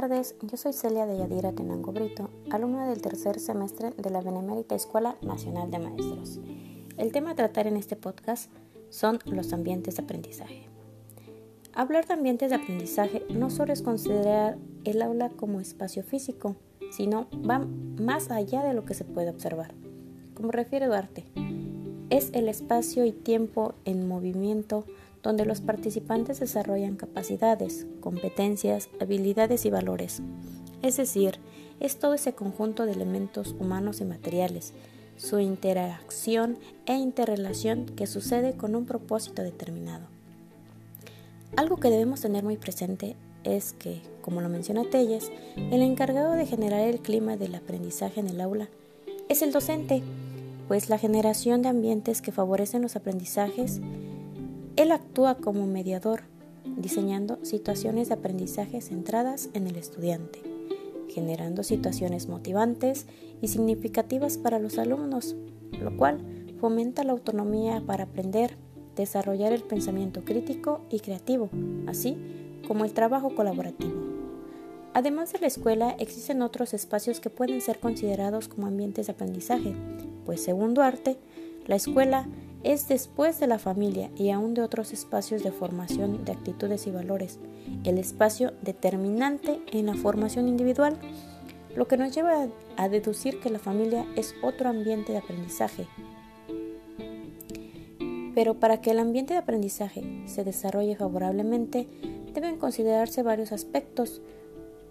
tardes, yo soy Celia de Yadira Tenango Brito, alumna del tercer semestre de la Benemérita Escuela Nacional de Maestros. El tema a tratar en este podcast son los ambientes de aprendizaje. Hablar de ambientes de aprendizaje no solo es considerar el aula como espacio físico, sino va más allá de lo que se puede observar. Como refiere Duarte, es el espacio y tiempo en movimiento donde los participantes desarrollan capacidades, competencias, habilidades y valores. Es decir, es todo ese conjunto de elementos humanos y materiales, su interacción e interrelación que sucede con un propósito determinado. Algo que debemos tener muy presente es que, como lo menciona Telles, el encargado de generar el clima del aprendizaje en el aula es el docente, pues la generación de ambientes que favorecen los aprendizajes él actúa como mediador, diseñando situaciones de aprendizaje centradas en el estudiante, generando situaciones motivantes y significativas para los alumnos, lo cual fomenta la autonomía para aprender, desarrollar el pensamiento crítico y creativo, así como el trabajo colaborativo. Además de la escuela, existen otros espacios que pueden ser considerados como ambientes de aprendizaje, pues según Duarte, la escuela es después de la familia y aún de otros espacios de formación de actitudes y valores, el espacio determinante en la formación individual, lo que nos lleva a deducir que la familia es otro ambiente de aprendizaje. Pero para que el ambiente de aprendizaje se desarrolle favorablemente, deben considerarse varios aspectos,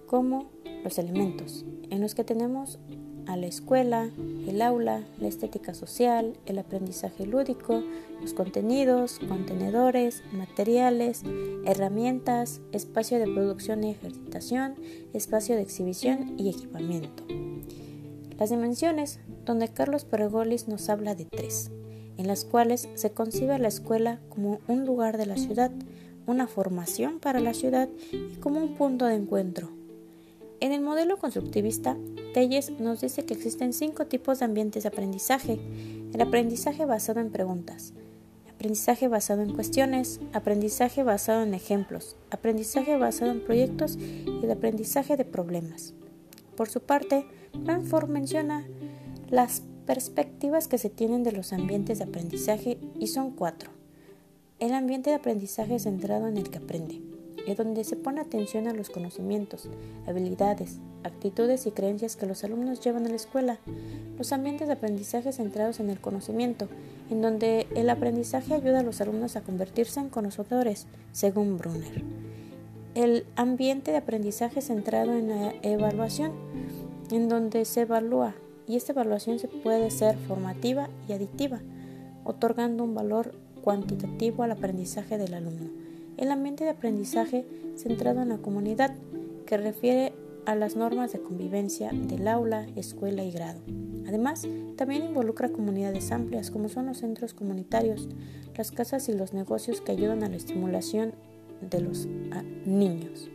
como los elementos, en los que tenemos a la escuela, el aula, la estética social, el aprendizaje lúdico, los contenidos, contenedores, materiales, herramientas, espacio de producción y ejercitación, espacio de exhibición y equipamiento. Las dimensiones, donde Carlos Pergolis nos habla de tres, en las cuales se concibe la escuela como un lugar de la ciudad, una formación para la ciudad y como un punto de encuentro. En el modelo constructivista Telles nos dice que existen cinco tipos de ambientes de aprendizaje. El aprendizaje basado en preguntas, aprendizaje basado en cuestiones, aprendizaje basado en ejemplos, aprendizaje basado en proyectos y el aprendizaje de problemas. Por su parte, Manford menciona las perspectivas que se tienen de los ambientes de aprendizaje y son cuatro. El ambiente de aprendizaje centrado en el que aprende es donde se pone atención a los conocimientos, habilidades, actitudes y creencias que los alumnos llevan a la escuela, los ambientes de aprendizaje centrados en el conocimiento, en donde el aprendizaje ayuda a los alumnos a convertirse en conocedores, según Brunner. El ambiente de aprendizaje centrado en la evaluación, en donde se evalúa, y esta evaluación se puede ser formativa y aditiva, otorgando un valor cuantitativo al aprendizaje del alumno el ambiente de aprendizaje centrado en la comunidad, que refiere a las normas de convivencia del aula, escuela y grado. Además, también involucra comunidades amplias como son los centros comunitarios, las casas y los negocios que ayudan a la estimulación de los niños.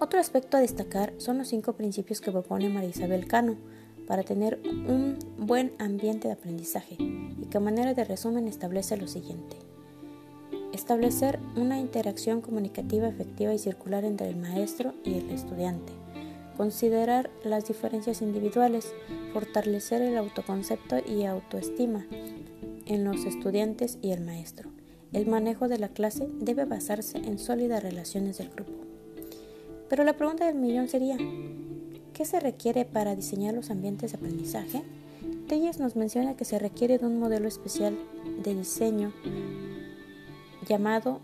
Otro aspecto a destacar son los cinco principios que propone María Isabel Cano para tener un buen ambiente de aprendizaje y que a manera de resumen establece lo siguiente. Establecer una interacción comunicativa efectiva y circular entre el maestro y el estudiante. Considerar las diferencias individuales. Fortalecer el autoconcepto y autoestima en los estudiantes y el maestro. El manejo de la clase debe basarse en sólidas relaciones del grupo. Pero la pregunta del millón sería, ¿qué se requiere para diseñar los ambientes de aprendizaje? Telles nos menciona que se requiere de un modelo especial de diseño llamado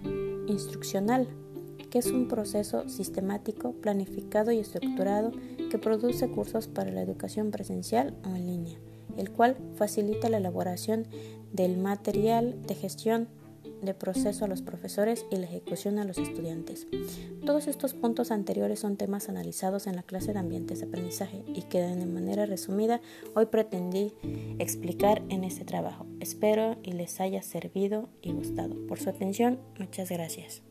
instruccional, que es un proceso sistemático, planificado y estructurado que produce cursos para la educación presencial o en línea, el cual facilita la elaboración del material de gestión de proceso a los profesores y la ejecución a los estudiantes. Todos estos puntos anteriores son temas analizados en la clase de ambientes de aprendizaje y que de manera resumida hoy pretendí explicar en este trabajo. Espero y les haya servido y gustado. Por su atención, muchas gracias.